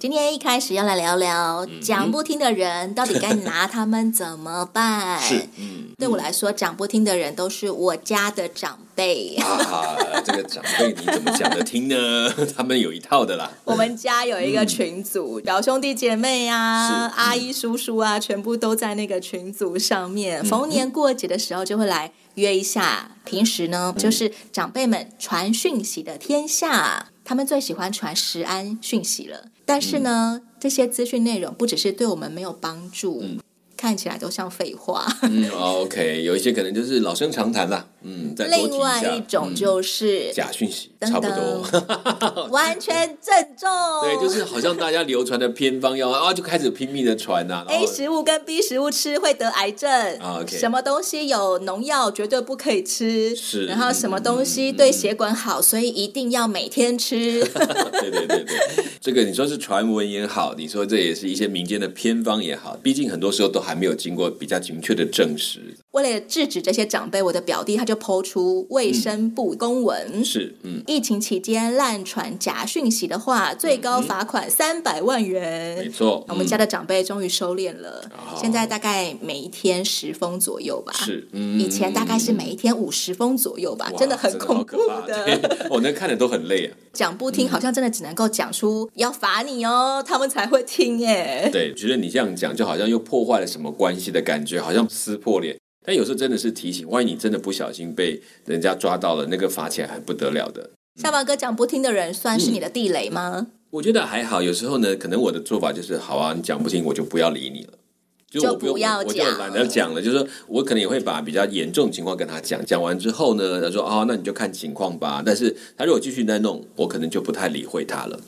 今天一开始要来聊聊讲不听的人，到底该拿他们怎么办？是，嗯，对我来说，讲不听的人都是我家的长辈。啊，这个长辈你怎么讲得听呢？他们有一套的啦。我们家有一个群组，表兄弟姐妹啊，阿姨叔叔啊，全部都在那个群组上面。逢年过节的时候就会来约一下。平时呢，就是长辈们传讯息的天下。他们最喜欢传食安讯息了，但是呢，嗯、这些资讯内容不只是对我们没有帮助。嗯看起来都像废话。嗯，OK，有一些可能就是老生常谈啦。嗯。另外一种就是、嗯、假讯息，差不多，完全正中。对，就是好像大家流传的偏方药啊，就开始拼命的传啊。A 食物跟 B 食物吃会得癌症。什么东西有农药，绝对不可以吃。是。然后什么东西对血管好，所以一定要每天吃。对对对对，这个你说是传闻也好，你说这也是一些民间的偏方也好，毕竟很多时候都还。还没有经过比较精确的证实。为了制止这些长辈，我的表弟他就抛出卫生部公文，嗯、是，嗯，疫情期间滥传假讯息的话，最高罚款三百万元。没错，我们家的长辈终于收敛了，嗯、现在大概每一天十封左右吧。是，嗯，以前大概是每一天五十封左右吧，真的很恐怖的。我那看着都很累啊。讲不听，好像真的只能够讲出要罚你哦，他们才会听耶。对，觉得你这样讲，就好像又破坏了什么关系的感觉，好像撕破脸。但有时候真的是提醒，万一你真的不小心被人家抓到了，那个罚起来还不得了的。下巴哥讲不听的人，算是你的地雷吗？嗯，我觉得还好。有时候呢，可能我的做法就是，好啊，你讲不听，我就不要理你了。就我不要讲，我就懒得讲了。就是说我可能也会把比较严重的情况跟他讲，讲完之后呢，他说哦，那你就看情况吧。但是他如果继续在弄，我可能就不太理会他了。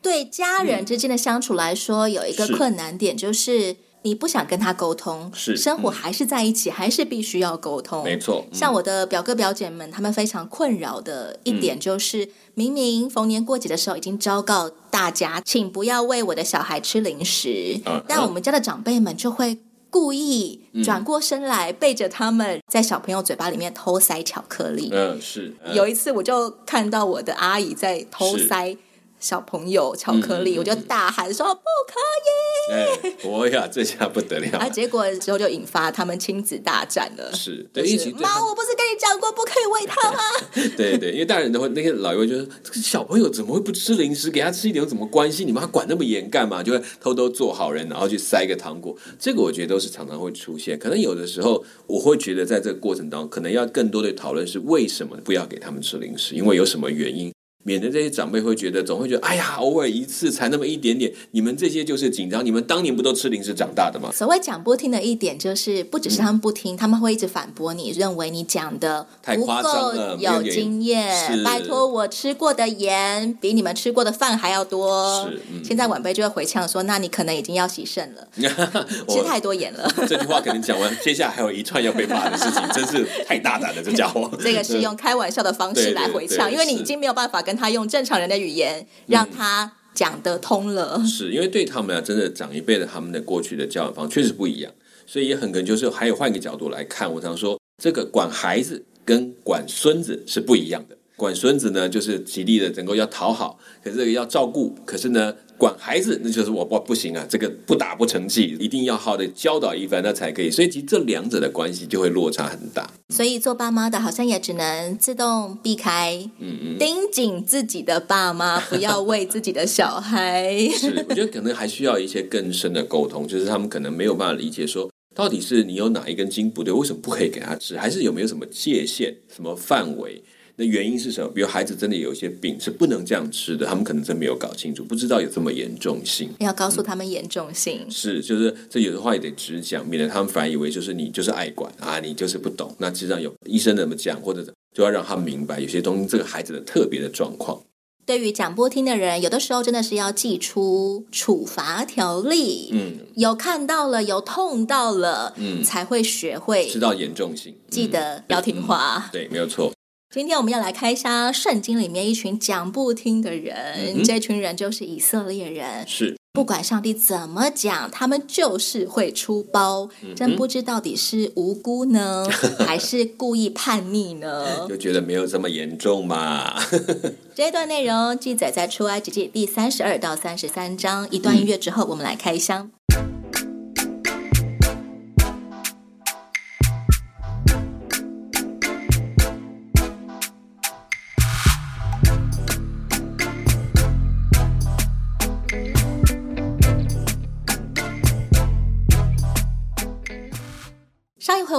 对家人之间的相处来说，嗯、有一个困难点就是。你不想跟他沟通，是生活还是在一起，嗯、还是必须要沟通？没错。嗯、像我的表哥表姐们，他们非常困扰的一点就是，嗯、明明逢年过节的时候已经昭告大家，请不要喂我的小孩吃零食，嗯、但我们家的长辈们就会故意转过身来，嗯、背着他们在小朋友嘴巴里面偷塞巧克力。嗯，是。嗯、有一次，我就看到我的阿姨在偷塞。小朋友巧克力，嗯、我就大喊说、嗯、不可以！哎，我呀，这下不得了！啊，结果之后就引发他们亲子大战了。是，对，一起妈，我不是跟你讲过不可以喂他吗？对对，因为大人都会，那些老一辈就说，这个小朋友怎么会不吃零食？给他吃一点有什么关系？你们还管那么严干嘛？就会偷偷做好人，然后去塞个糖果。这个我觉得都是常常会出现。可能有的时候，我会觉得在这个过程当中，可能要更多的讨论是为什么不要给他们吃零食？因为有什么原因？免得这些长辈会觉得，总会觉得，哎呀，偶尔一次才那么一点点，你们这些就是紧张。你们当年不都吃零食长大的吗？所谓讲不听的一点，就是不只是他们不听，嗯、他们会一直反驳你，认为你讲的太夸张了，有经验。拜托，我吃过的盐比你们吃过的饭还要多。是，嗯、现在晚辈就会回呛说，那你可能已经要洗肾了，我吃太多盐了。这句话可能讲完，接下来还有一串要被骂的事情，真是太大胆了，这家伙。这个是用开玩笑的方式来回呛，因为你已经没有办法跟。他用正常人的语言让他讲得通了，嗯、是因为对他们啊，真的长一辈的他们的过去的教养方确实不一样，所以也很可能就是还有换一个角度来看。我常说，这个管孩子跟管孙子是不一样的。管孙子呢，就是极力的能够要讨好，可是这个要照顾，可是呢。管孩子，那就是我不不行啊！这个不打不成器，一定要好的教导一番，那才可以。所以其实这两者的关系就会落差很大。所以做爸妈的好像也只能自动避开，嗯嗯，盯紧自己的爸妈，不要为自己的小孩。是，我觉得可能还需要一些更深的沟通，就是他们可能没有办法理解说，到底是你有哪一根筋不对，为什么不可以给他吃，还是有没有什么界限、什么范围？那原因是什么？比如孩子真的有一些病是不能这样吃的，他们可能真没有搞清楚，不知道有这么严重性。要告诉他们严重性。嗯、是，就是这有的话也得直讲，免得他们反而以为就是你就是爱管啊，你就是不懂。那实际上有医生怎么讲，或者就要让他们明白有些东西，这个孩子的特别的状况。对于讲播听的人，有的时候真的是要寄出处罚条例。嗯，有看到了，有痛到了，嗯，才会学会知道严重性，记得要听话。对，没有错。今天我们要来开箱圣经里面一群讲不听的人，嗯、这群人就是以色列人。是。不管上帝怎么讲，他们就是会出包。嗯、真不知到底是无辜呢，还是故意叛逆呢？就觉得没有这么严重嘛。这一段内容记载在出埃及记第三十二到三十三章。一段音乐之后，我们来开箱。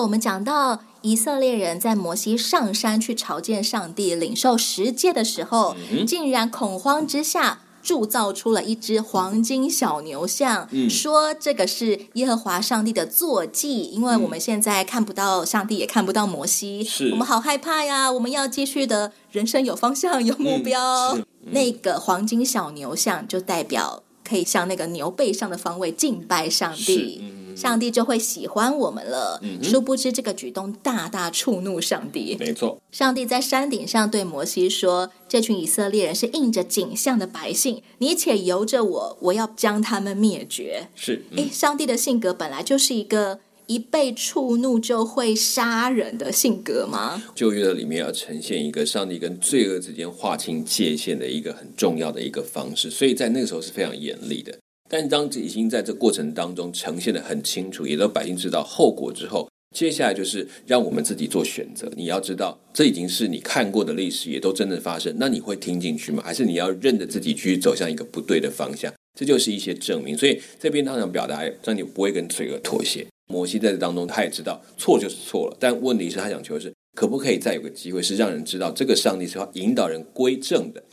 我们讲到以色列人在摩西上山去朝见上帝、领受十诫的时候，嗯、竟然恐慌之下铸造出了一只黄金小牛像，嗯、说这个是耶和华上帝的坐骑。因为我们现在看不到上帝，也看不到摩西，我们好害怕呀！我们要继续的人生有方向、有目标。嗯嗯、那个黄金小牛像就代表可以向那个牛背上的方位敬拜上帝。上帝就会喜欢我们了。嗯、殊不知这个举动大大触怒上帝。没错，上帝在山顶上对摩西说：“这群以色列人是印着景象的百姓，你且由着我，我要将他们灭绝。”是，哎、嗯，上帝的性格本来就是一个一被触怒就会杀人的性格吗？旧约里面要呈现一个上帝跟罪恶之间划清界限的一个很重要的一个方式，所以在那个时候是非常严厉的。但当已经在这过程当中呈现得很清楚，也让百姓知道后果之后，接下来就是让我们自己做选择。你要知道，这已经是你看过的历史，也都真的发生。那你会听进去吗？还是你要认着自己去走向一个不对的方向？这就是一些证明。所以这边他想表达，让你不会跟罪恶妥协。摩西在这当中，他也知道错就是错了，但问题是，他想求的是可不可以再有个机会，是让人知道这个上帝是要引导人归正的。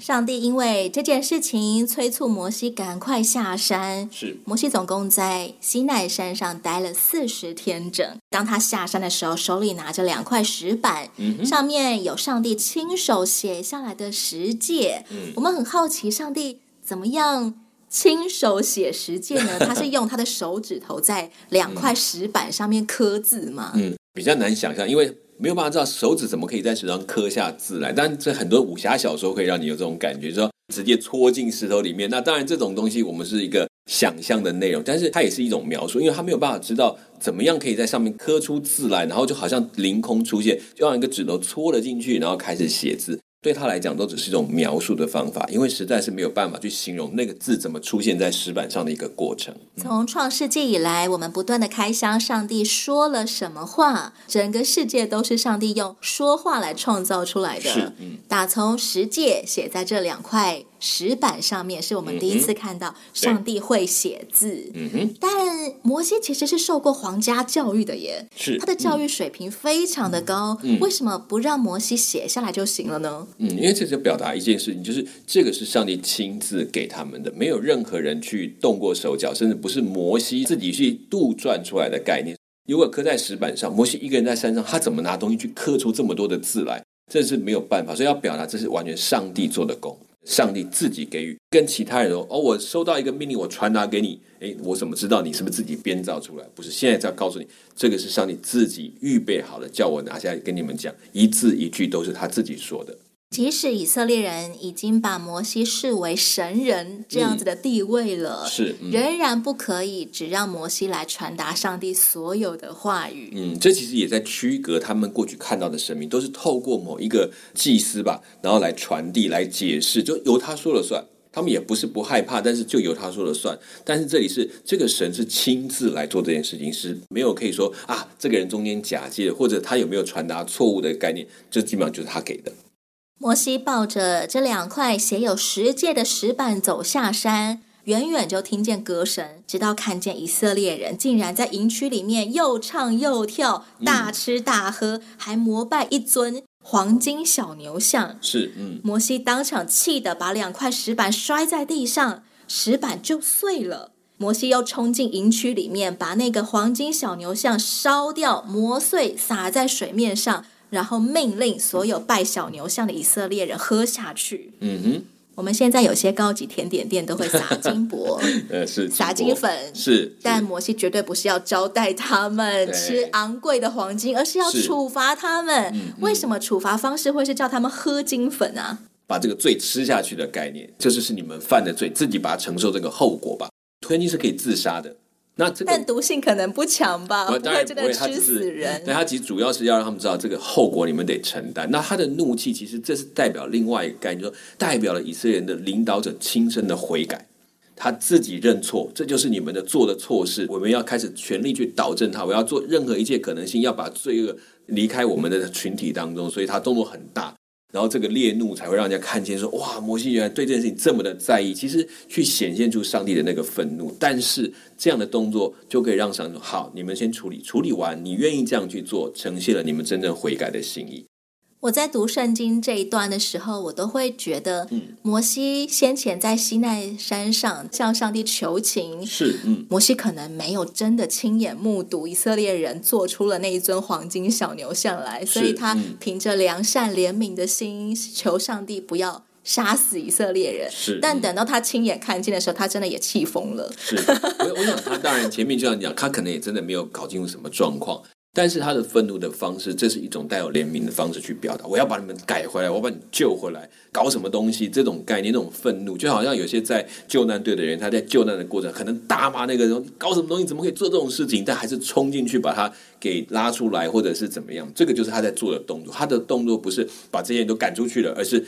上帝因为这件事情催促摩西赶快下山。是，摩西总共在西奈山上待了四十天整。当他下山的时候，手里拿着两块石板，嗯、上面有上帝亲手写下来的十诫。嗯、我们很好奇，上帝怎么样亲手写十诫呢？他是用他的手指头在两块石板上面刻字吗？嗯，比较难想象，因为。没有办法知道手指怎么可以在石头上刻下字来，但这很多武侠小说会让你有这种感觉，说直接戳进石头里面。那当然，这种东西我们是一个想象的内容，但是它也是一种描述，因为它没有办法知道怎么样可以在上面刻出字来，然后就好像凌空出现，就让一个指头戳了进去，然后开始写字。对他来讲，都只是一种描述的方法，因为实在是没有办法去形容那个字怎么出现在石板上的一个过程。从创世纪以来，我们不断的开箱，上帝说了什么话？整个世界都是上帝用说话来创造出来的。是，嗯，打从十诫写在这两块石板上面，是我们第一次看到上帝会写字。嗯哼，但摩西其实是受过皇家教育的耶，是他的教育水平非常的高。嗯，为什么不让摩西写下来就行了呢？嗯，因为这就表达一件事情，就是这个是上帝亲自给他们的，没有任何人去动过手脚，甚至不是摩西自己去杜撰出来的概念。如果刻在石板上，摩西一个人在山上，他怎么拿东西去刻出这么多的字来？这是没有办法，所以要表达这是完全上帝做的工，上帝自己给予，跟其他人说哦，我收到一个命令，我传达给你，诶，我怎么知道你是不是自己编造出来？不是，现在在告诉你，这个是上帝自己预备好的，叫我拿下来跟你们讲，一字一句都是他自己说的。即使以色列人已经把摩西视为神人这样子的地位了，嗯、是、嗯、仍然不可以只让摩西来传达上帝所有的话语。嗯，这其实也在区隔他们过去看到的神明，都是透过某一个祭司吧，然后来传递、来解释，就由他说了算。他们也不是不害怕，但是就由他说了算。但是这里是这个神是亲自来做这件事情，是没有可以说啊，这个人中间假借，或者他有没有传达错误的概念，这基本上就是他给的。摩西抱着这两块写有十诫的石板走下山，远远就听见歌声，直到看见以色列人竟然在营区里面又唱又跳，大吃大喝，嗯、还膜拜一尊黄金小牛像。是，嗯，摩西当场气得把两块石板摔在地上，石板就碎了。摩西又冲进营区里面，把那个黄金小牛像烧掉、磨碎，撒在水面上。然后命令所有拜小牛像的以色列人喝下去。嗯哼。我们现在有些高级甜点店都会撒金箔，呃，是撒金粉，是。但摩西绝对不是要招待他们吃昂贵的黄金，而是要处罚他们。为什么处罚方式会是叫他们喝金粉啊？把这个罪吃下去的概念，这就是是你们犯的罪，自己把它承受这个后果吧。吞金是可以自杀的。那这个，但毒性可能不强吧？不，会，他吃死人。但他其实主要是要让他们知道这个后果，你们得承担。那他的怒气，其实这是代表另外一个概念，说代表了以色列人的领导者亲身的悔改，他自己认错，这就是你们的做的错事。我们要开始全力去导正他，我要做任何一切可能性，要把罪恶离开我们的群体当中。所以他动作很大。然后这个烈怒才会让人家看见说，哇，摩西原来对这件事情这么的在意，其实去显现出上帝的那个愤怒。但是这样的动作就可以让上帝说，好，你们先处理，处理完，你愿意这样去做，呈现了你们真正悔改的心意。我在读圣经这一段的时候，我都会觉得，摩西先前在西奈山上向上帝求情，是，嗯，摩西可能没有真的亲眼目睹以色列人做出了那一尊黄金小牛像来，所以他凭着良善怜悯的心求上帝不要杀死以色列人。是，但等到他亲眼看见的时候，他真的也气疯了。是，我我想他当然前面就像讲，他可能也真的没有搞清楚什么状况。但是他的愤怒的方式，这是一种带有怜悯的方式去表达。我要把你们改回来，我把你救回来，搞什么东西？这种概念，那种愤怒，就好像有些在救难队的人，他在救难的过程，可能大骂那个人搞什么东西，怎么可以做这种事情？但还是冲进去把他给拉出来，或者是怎么样？这个就是他在做的动作。他的动作不是把这些人都赶出去了，而是。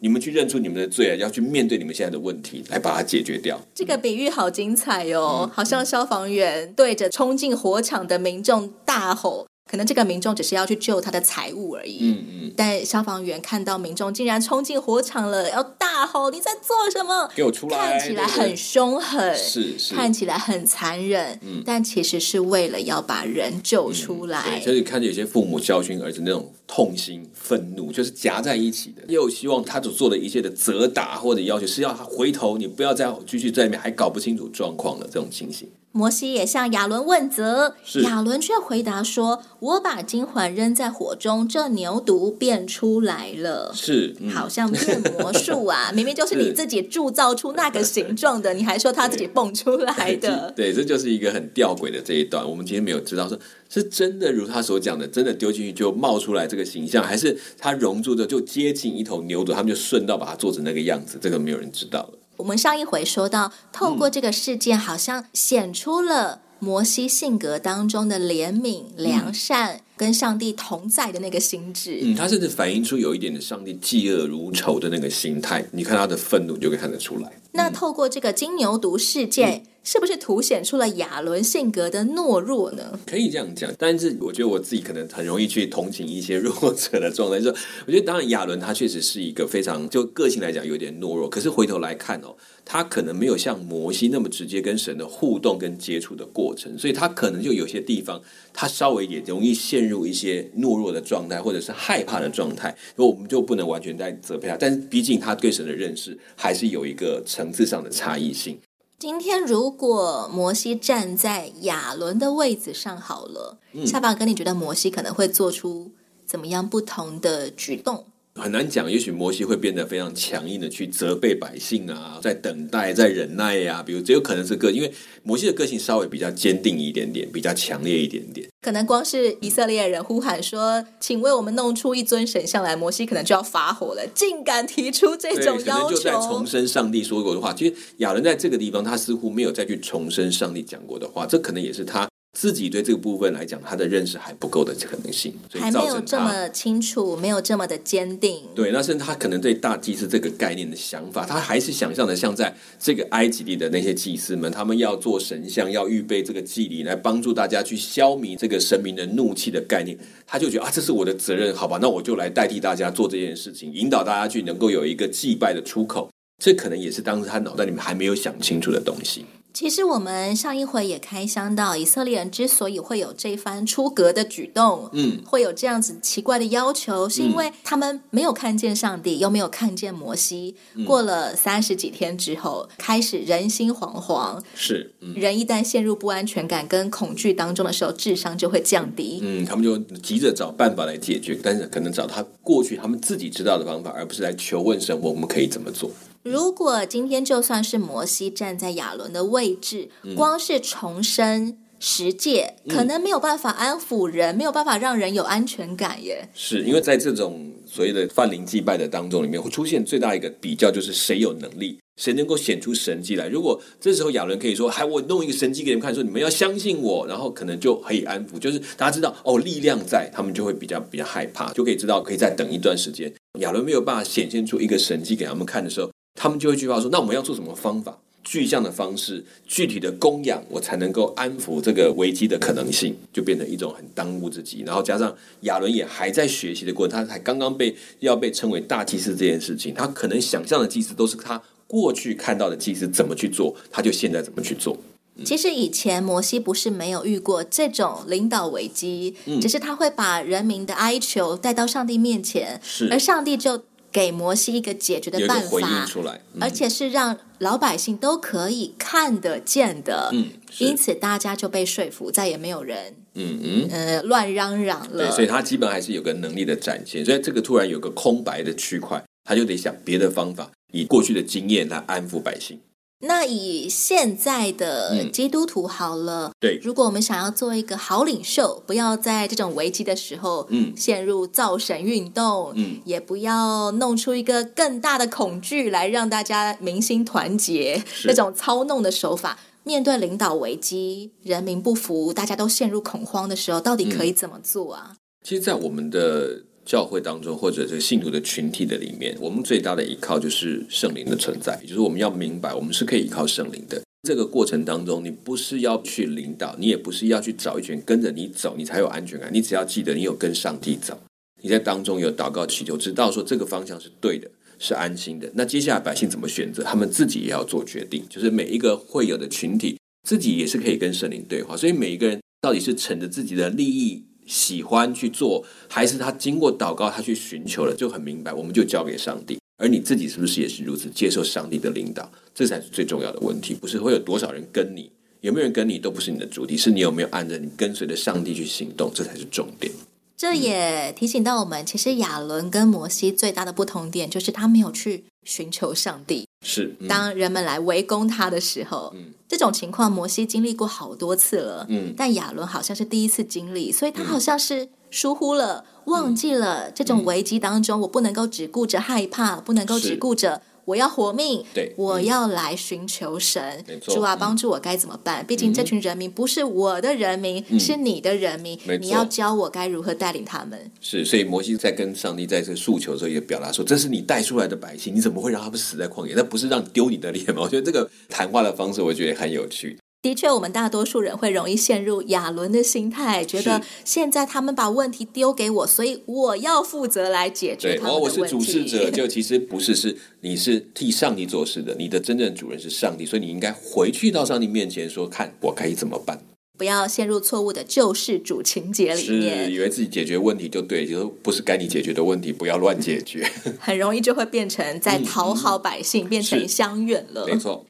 你们去认出你们的罪啊，要去面对你们现在的问题，来把它解决掉。这个比喻好精彩哦，嗯、好像消防员对着冲进火场的民众大吼。可能这个民众只是要去救他的财物而已，嗯嗯。但消防员看到民众竟然冲进火场了，要大吼：“你在做什么？给我出来！”看起来很凶狠，是是，看起来很残忍，嗯。但其实是为了要把人救出来。嗯、所以看见有些父母教训儿子那种痛心、愤怒，就是夹在一起的。又希望他所做的一切的责打或者要求是要他回头，你不要再继续在里面还搞不清楚状况了，这种情形。摩西也向亚伦问责，亚伦却回答说：“我把金环扔在火中，这牛犊变出来了。”是，嗯、好像变魔术啊！明明就是你自己铸造出那个形状的，你还说他自己蹦出来的。对，这就是一个很吊诡的这一段。我们今天没有知道说是真的如他所讲的，真的丢进去就冒出来这个形象，还是他熔铸的就接近一头牛犊，他们就顺道把它做成那个样子。这个没有人知道了。我们上一回说到，透过这个事件，好像显出了摩西性格当中的怜悯、良善，跟上帝同在的那个心智。嗯，他甚至反映出有一点的上帝嫉恶如仇的那个心态。你看他的愤怒，就可以看得出来。那透过这个金牛犊事件。嗯是不是凸显出了亚伦性格的懦弱呢？可以这样讲，但是我觉得我自己可能很容易去同情一些弱者的状态。就我觉得，当然亚伦他确实是一个非常就个性来讲有点懦弱，可是回头来看哦，他可能没有像摩西那么直接跟神的互动跟接触的过程，所以他可能就有些地方他稍微也容易陷入一些懦弱的状态，或者是害怕的状态。所以我们就不能完全在责备他，但是毕竟他对神的认识还是有一个层次上的差异性。今天如果摩西站在亚伦的位子上好了，嗯、下巴哥，你觉得摩西可能会做出怎么样不同的举动？很难讲，也许摩西会变得非常强硬的去责备百姓啊，在等待，在忍耐呀、啊。比如，这有可能是个，因为摩西的个性稍微比较坚定一点点，比较强烈一点点。可能光是以色列人呼喊说：“请为我们弄出一尊神像来。”摩西可能就要发火了，竟敢提出这种要求，就在重申上帝说过的话。其实亚伦在这个地方，他似乎没有再去重申上帝讲过的话，这可能也是他。自己对这个部分来讲，他的认识还不够的可能性，所以还没有这么清楚，没有这么的坚定。对，那甚至他可能对大祭司这个概念的想法，他还是想象的像在这个埃及地的那些祭司们，他们要做神像，要预备这个祭礼来帮助大家去消弭这个神明的怒气的概念。他就觉得啊，这是我的责任，好吧，那我就来代替大家做这件事情，引导大家去能够有一个祭拜的出口。这可能也是当时他脑袋里面还没有想清楚的东西。其实我们上一回也开箱到，以色列人之所以会有这番出格的举动，嗯，会有这样子奇怪的要求，是因为他们没有看见上帝，又没有看见摩西。嗯、过了三十几天之后，开始人心惶惶。是，嗯、人一旦陷入不安全感跟恐惧当中的时候，智商就会降低。嗯，他们就急着找办法来解决，但是可能找他过去他们自己知道的方法，而不是来求问神，我们可以怎么做？如果今天就算是摩西站在亚伦的位置，嗯、光是重生十诫，可能没有办法安抚人，嗯、没有办法让人有安全感耶。是因为在这种所谓的泛灵祭拜的当中里面，会出现最大一个比较，就是谁有能力，谁能够显出神迹来。如果这时候亚伦可以说：“还我弄一个神迹给你们看，说你们要相信我。”然后可能就可以安抚，就是大家知道哦，力量在，他们就会比较比较害怕，就可以知道可以再等一段时间。亚伦没有办法显现出一个神迹给他们看的时候。他们就会句话说：“那我们要做什么方法？具象的方式，具体的供养，我才能够安抚这个危机的可能性，就变成一种很当务之急。然后加上亚伦也还在学习的过程，他才刚刚被要被称为大祭司这件事情，他可能想象的祭司都是他过去看到的祭司怎么去做，他就现在怎么去做。嗯、其实以前摩西不是没有遇过这种领导危机，嗯、只是他会把人民的哀求带到上帝面前，而上帝就。”给摩西一个解决的办法，回应出来，嗯、而且是让老百姓都可以看得见的。嗯，因此大家就被说服，再也没有人嗯嗯呃乱嚷嚷了。对，所以他基本还是有个能力的展现。所以这个突然有个空白的区块，他就得想别的方法，以过去的经验来安抚百姓。那以现在的基督徒好了，嗯、对，如果我们想要做一个好领袖，不要在这种危机的时候，嗯，陷入造神运动，嗯，也不要弄出一个更大的恐惧来让大家民心团结，是。那种操弄的手法，面对领导危机，人民不服，大家都陷入恐慌的时候，到底可以怎么做啊？嗯、其实，在我们的。教会当中，或者这个信徒的群体的里面，我们最大的依靠就是圣灵的存在。也就是我们要明白，我们是可以依靠圣灵的。这个过程当中，你不是要去领导，你也不是要去找一群跟着你走，你才有安全感。你只要记得，你有跟上帝走，你在当中有祷告祈求，知道说这个方向是对的，是安心的。那接下来百姓怎么选择，他们自己也要做决定。就是每一个会有的群体，自己也是可以跟圣灵对话。所以每一个人到底是乘着自己的利益。喜欢去做，还是他经过祷告，他去寻求了，就很明白，我们就交给上帝。而你自己是不是也是如此，接受上帝的领导？这才是最重要的问题。不是会有多少人跟你，有没有人跟你，都不是你的主题，是你有没有按着你跟随着上帝去行动，这才是重点。这也提醒到我们，其实亚伦跟摩西最大的不同点，就是他没有去寻求上帝。是，嗯、当人们来围攻他的时候，嗯、这种情况摩西经历过好多次了，嗯、但亚伦好像是第一次经历，所以他好像是疏忽了，嗯、忘记了这种危机当中，嗯、我不能够只顾着害怕，不能够只顾着。我要活命，对，我要来寻求神。主啊，帮助我该怎么办？毕竟这群人民不是我的人民，是你的人民。你要教我该如何带领他们。是，所以摩西在跟上帝在这诉求的时候，也表达说：“这是你带出来的百姓，你怎么会让他们死在旷野？那不是让你丢你的脸吗？”我觉得这个谈话的方式，我觉得很有趣。的确，我们大多数人会容易陷入亚伦的心态，觉得现在他们把问题丢给我，所以我要负责来解决他们的问题。对，我是主事者，就其实不是，是你是替上帝做事的，你的真正主人是上帝，所以你应该回去到上帝面前说：“看我该怎么办？”不要陷入错误的救世主情节里面，是以为自己解决问题就对，就是不是该你解决的问题，不要乱解决，很容易就会变成在讨好百姓，嗯、变成乡愿了。没错。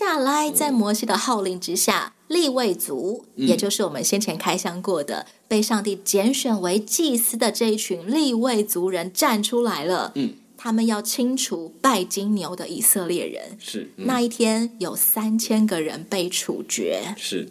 下来，在摩西的号令之下，立位族，嗯、也就是我们先前开箱过的，被上帝拣选为祭司的这一群立位族人站出来了。嗯，他们要清除拜金牛的以色列人。是、嗯、那一天有三千个人被处决。是，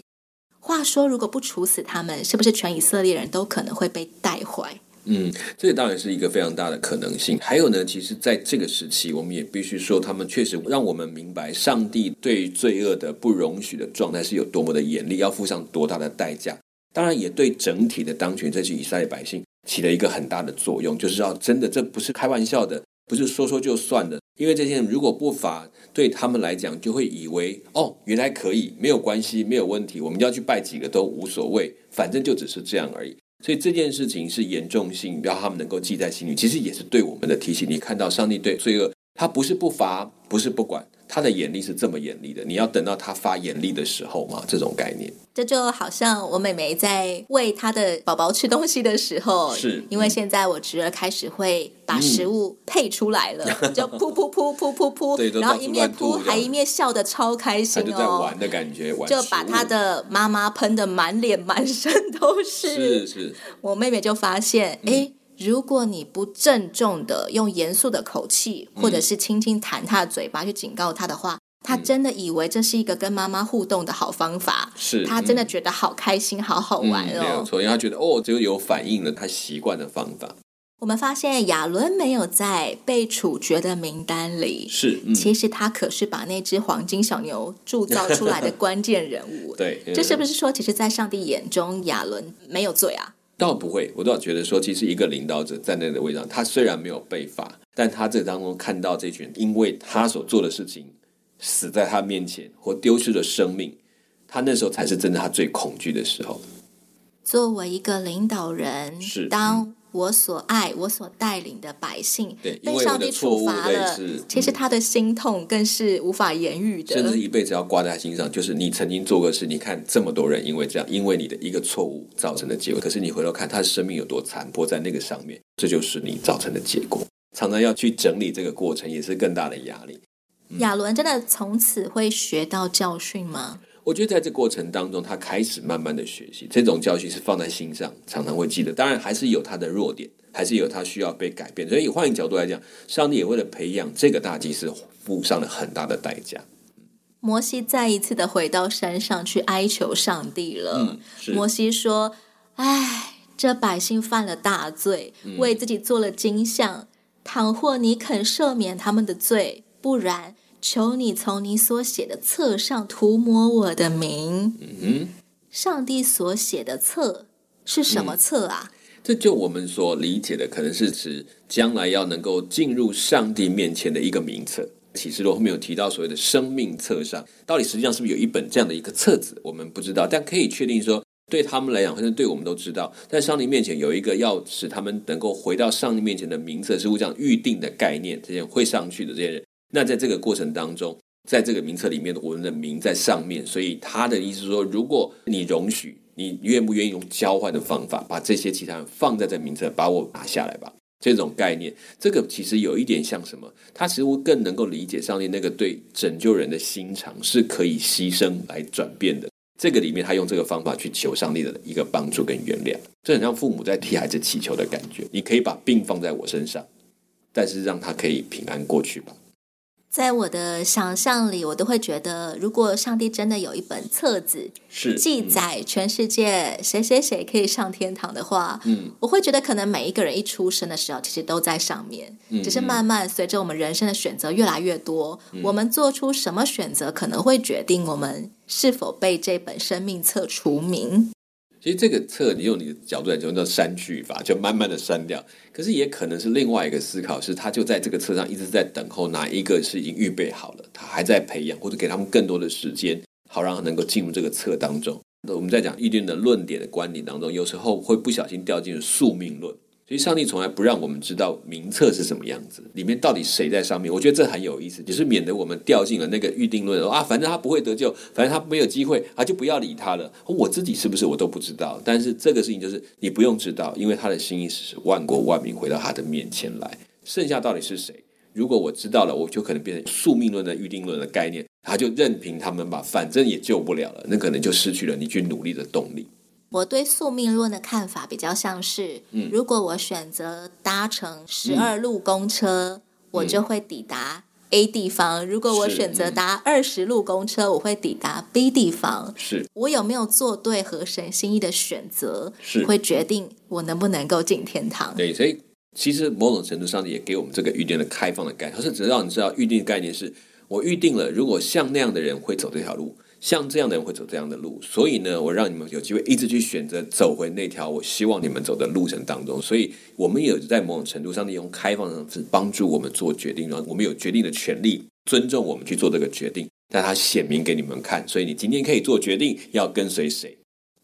话说如果不处死他们，是不是全以色列人都可能会被带坏？嗯，这当然是一个非常大的可能性。还有呢，其实在这个时期，我们也必须说，他们确实让我们明白，上帝对罪恶的不容许的状态是有多么的严厉，要付上多大的代价。当然，也对整体的当权这群以色列百姓起了一个很大的作用，就是要真的，这不是开玩笑的。不是说说就算的。因为这些人如果不罚，对他们来讲就会以为哦，原来可以，没有关系，没有问题，我们要去拜几个都无所谓，反正就只是这样而已。所以这件事情是严重性，让他们能够记在心里，其实也是对我们的提醒。你看到上帝对罪恶，他不是不罚，不是不管。他的眼力是这么严厉的，你要等到他发眼力的时候嘛？这种概念，这就好像我妹妹在喂她的宝宝吃东西的时候，是。因为现在我侄儿开始会把食物配出来了，嗯、就噗噗噗噗噗噗，对，然后一面噗还一面笑得超开心哦，他就在玩的感觉，玩就把他的妈妈喷的满脸满身都是。是是，我妹妹就发现，哎、嗯。如果你不郑重的用严肃的口气，或者是轻轻弹他的嘴巴去警告他的话，嗯、他真的以为这是一个跟妈妈互动的好方法。是，他真的觉得好开心，嗯、好好玩哦。没有错，因为他觉得哦，这个有反应了，他习惯的方法。我们发现亚伦没有在被处决的名单里，是，嗯、其实他可是把那只黄金小牛铸造出来的关键人物。对，这是不是说，其实，在上帝眼中，亚伦没有罪啊？倒不会，我倒觉得说，其实一个领导者在那个位置上，他虽然没有被罚，但他这当中看到这群因为他所做的事情死在他面前或丢失了生命，他那时候才是真的他最恐惧的时候。作为一个领导人，是当。我所爱、我所带领的百姓对被上帝处罚了，嗯、其实他的心痛更是无法言喻的，甚至一辈子要挂在心上。就是你曾经做过事，你看这么多人因为这样，因为你的一个错误造成的结果。可是你回头看他的生命有多残破，在那个上面，这就是你造成的结果。常常要去整理这个过程，也是更大的压力。嗯、亚伦真的从此会学到教训吗？我觉得在这过程当中，他开始慢慢的学习，这种教训是放在心上，常常会记得。当然，还是有他的弱点，还是有他需要被改变。所以，换一个角度来讲，上帝也为了培养这个大祭司，付上了很大的代价。摩西再一次的回到山上去哀求上帝了。嗯、摩西说：“哎，这百姓犯了大罪，为自己做了金像。倘或你肯赦免他们的罪，不然。”求你从你所写的册上涂抹我的名。嗯哼，上帝所写的册是什么册啊？嗯，这就我们所理解的，可能是指将来要能够进入上帝面前的一个名册。启示录后面有提到所谓的生命册上，到底实际上是不是有一本这样的一个册子，我们不知道。但可以确定说，对他们来讲，或者对我们都知道，在上帝面前有一个要使他们能够回到上帝面前的名册，是乎这样预定的概念。这些会上去的这些人。那在这个过程当中，在这个名册里面，我们的名在上面，所以他的意思是说，如果你容许，你愿不愿意用交换的方法，把这些其他人放在这名册，把我拿下来吧？这种概念，这个其实有一点像什么？他似乎更能够理解上帝那个对拯救人的心肠是可以牺牲来转变的。这个里面，他用这个方法去求上帝的一个帮助跟原谅，这很像父母在替孩子祈求的感觉。你可以把病放在我身上，但是让他可以平安过去吧。在我的想象里，我都会觉得，如果上帝真的有一本册子，是记载全世界谁谁谁可以上天堂的话，嗯，我会觉得可能每一个人一出生的时候，其实都在上面，嗯，只是慢慢随着我们人生的选择越来越多，嗯，我们做出什么选择，可能会决定我们是否被这本生命册除名。其实这个册，你用你的角度来讲，叫删去法，就慢慢的删掉。可是也可能是另外一个思考，是他就在这个册上一直在等候哪一个是已经预备好了，他还在培养，或者给他们更多的时间，好让他能够进入这个册当中。那我们在讲一定的论点的观点当中，有时候会不小心掉进了宿命论。所以上帝从来不让我们知道名册是什么样子，里面到底谁在上面。我觉得这很有意思，就是免得我们掉进了那个预定论啊，反正他不会得救，反正他没有机会啊，就不要理他了。我自己是不是我都不知道？但是这个事情就是你不用知道，因为他的心意是万国万民回到他的面前来。剩下到底是谁？如果我知道了，我就可能变成宿命论的预定论的概念，他就任凭他们吧，反正也救不了了，那可能就失去了你去努力的动力。我对宿命论的看法比较像是，嗯，如果我选择搭乘十二路公车，嗯，我就会抵达 A 地方；如果我选择搭二十路公车，我会抵达 B 地方。是我有没有做对合神心意的选择，是会决定我能不能够进天堂。对，所以其实某种程度上也给我们这个预定的开放的概念，可是只要你知道预定的概念是我预定了，如果像那样的人会走这条路。像这样的人会走这样的路，所以呢，我让你们有机会一直去选择走回那条我希望你们走的路程当中。所以，我们也有在某种程度上利用开放的方式帮助我们做决定，让我们有决定的权利，尊重我们去做这个决定，但他显明给你们看。所以，你今天可以做决定，要跟随谁？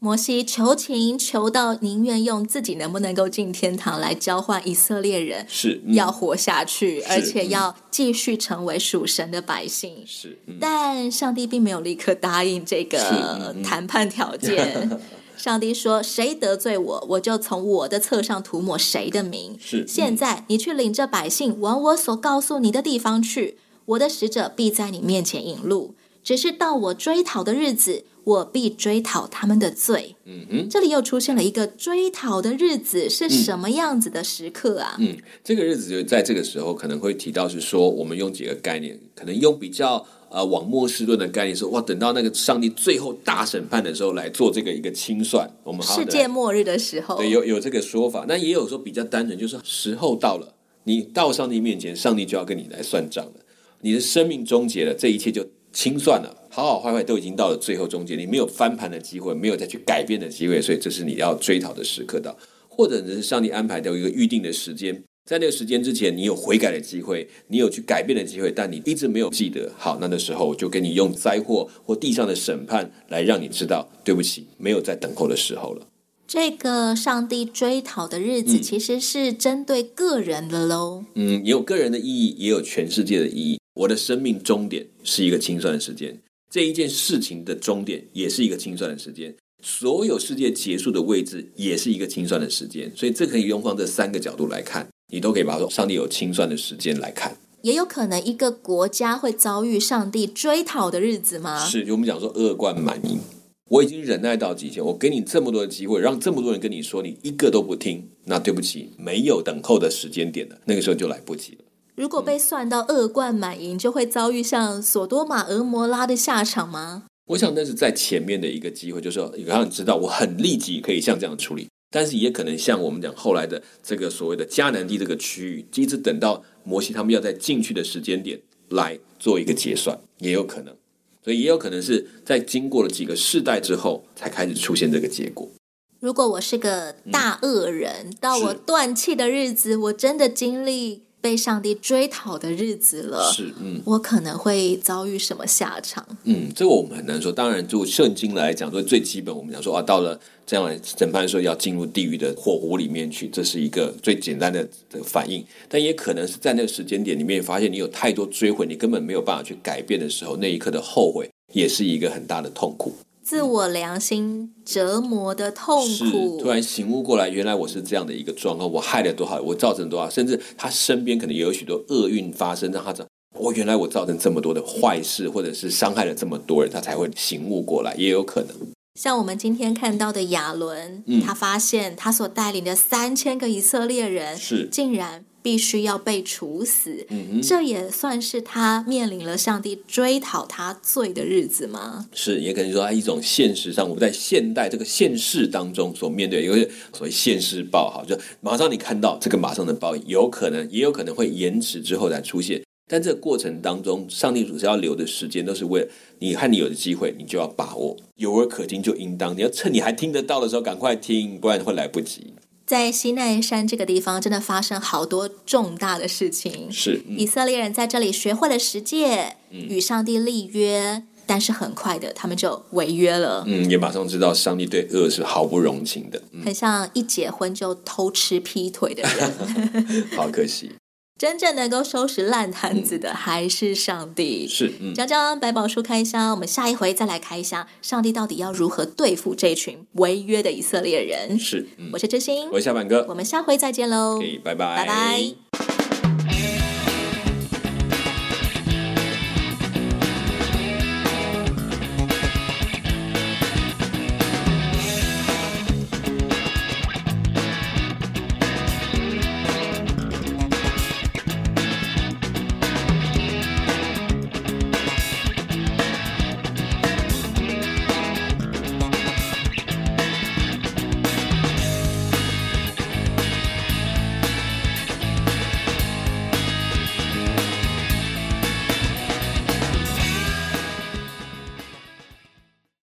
摩西求情求到宁愿用自己能不能够进天堂来交换以色列人，是、嗯、要活下去，而且要继续成为属神的百姓。是，嗯、但上帝并没有立刻答应这个谈判条件。嗯、上帝说：“谁得罪我，我就从我的册上涂抹谁的名。”是，嗯、现在你去领着百姓往我所告诉你的地方去，我的使者必在你面前引路。只是到我追讨的日子。我必追讨他们的罪。嗯哼，这里又出现了一个追讨的日子，是什么样子的时刻啊？嗯，这个日子就在这个时候可能会提到，是说我们用几个概念，可能用比较呃往末世论的概念说，哇，等到那个上帝最后大审判的时候来做这个一个清算。我们世界末日的时候，对，有有这个说法。那也有说比较单纯，就是时候到了，你到上帝面前，上帝就要跟你来算账了。你的生命终结了，这一切就清算了。好好坏坏都已经到了最后终结，你没有翻盘的机会，没有再去改变的机会，所以这是你要追讨的时刻到，或者是上帝安排的一个预定的时间，在那个时间之前，你有悔改的机会，你有去改变的机会，但你一直没有记得。好，那的时候就给你用灾祸或地上的审判来让你知道，对不起，没有在等候的时候了。这个上帝追讨的日子其实是针对个人的喽。嗯，也有个人的意义，也有全世界的意义。我的生命终点是一个清算的时间。这一件事情的终点也是一个清算的时间，所有世界结束的位置也是一个清算的时间，所以这可以用放这三个角度来看，你都可以把说上帝有清算的时间来看。也有可能一个国家会遭遇上帝追讨的日子吗？是，就我们讲说恶贯满盈，我已经忍耐到极限，我给你这么多的机会，让这么多人跟你说，你一个都不听，那对不起，没有等候的时间点了，那个时候就来不及了。如果被算到恶贯满盈，就会遭遇像索多玛、俄摩拉的下场吗？我想那是在前面的一个机会，就是说让你知道我很立即可以像这样处理，但是也可能像我们讲后来的这个所谓的迦南地这个区域，一直等到摩西他们要在进去的时间点来做一个结算，也有可能，所以也有可能是在经过了几个世代之后才开始出现这个结果。如果我是个大恶人，嗯、到我断气的日子，我真的经历。被上帝追讨的日子了，是嗯，我可能会遭遇什么下场？嗯，这个我们很难说。当然，就圣经来讲，说最基本，我们讲说啊，到了这样来审判的时候，要进入地狱的火湖里面去，这是一个最简单的这个反应。但也可能是在那个时间点里面，发现你有太多追悔，你根本没有办法去改变的时候，那一刻的后悔，也是一个很大的痛苦。自我良心折磨的痛苦，突然醒悟过来，原来我是这样的一个状况，我害了多少，我造成多少，甚至他身边可能也有许多厄运发生，让他讲，我原来我造成这么多的坏事，或者是伤害了这么多人，他才会醒悟过来，也有可能。像我们今天看到的亚伦，嗯，他发现他所带领的三千个以色列人是竟然。必须要被处死，嗯哼，这也算是他面临了上帝追讨他罪的日子吗？是，也可能说他一种现实上，我们在现代这个现世当中所面对，因为所谓现世报，哈，就马上你看到这个马上的报应，有可能，也有可能会延迟之后才出现。但这个过程当中，上帝主要留的时间，都是为了你和你有的机会，你就要把握，有而可听就应当，你要趁你还听得到的时候赶快听，不然会来不及。在西奈山这个地方，真的发生好多重大的事情。是，嗯、以色列人在这里学会了十诫，与上帝立约，但是很快的，他们就违约了。嗯，也马上知道上帝对恶是毫不容情的。嗯、很像一结婚就偷吃劈腿的人，好可惜。真正能够收拾烂摊子的还是上帝。是，嗯，讲讲百宝书开箱，我们下一回再来开箱，上帝到底要如何对付这群违约的以色列人？是，嗯、我是知心，我是小板哥，我们下回再见喽，拜拜，拜拜。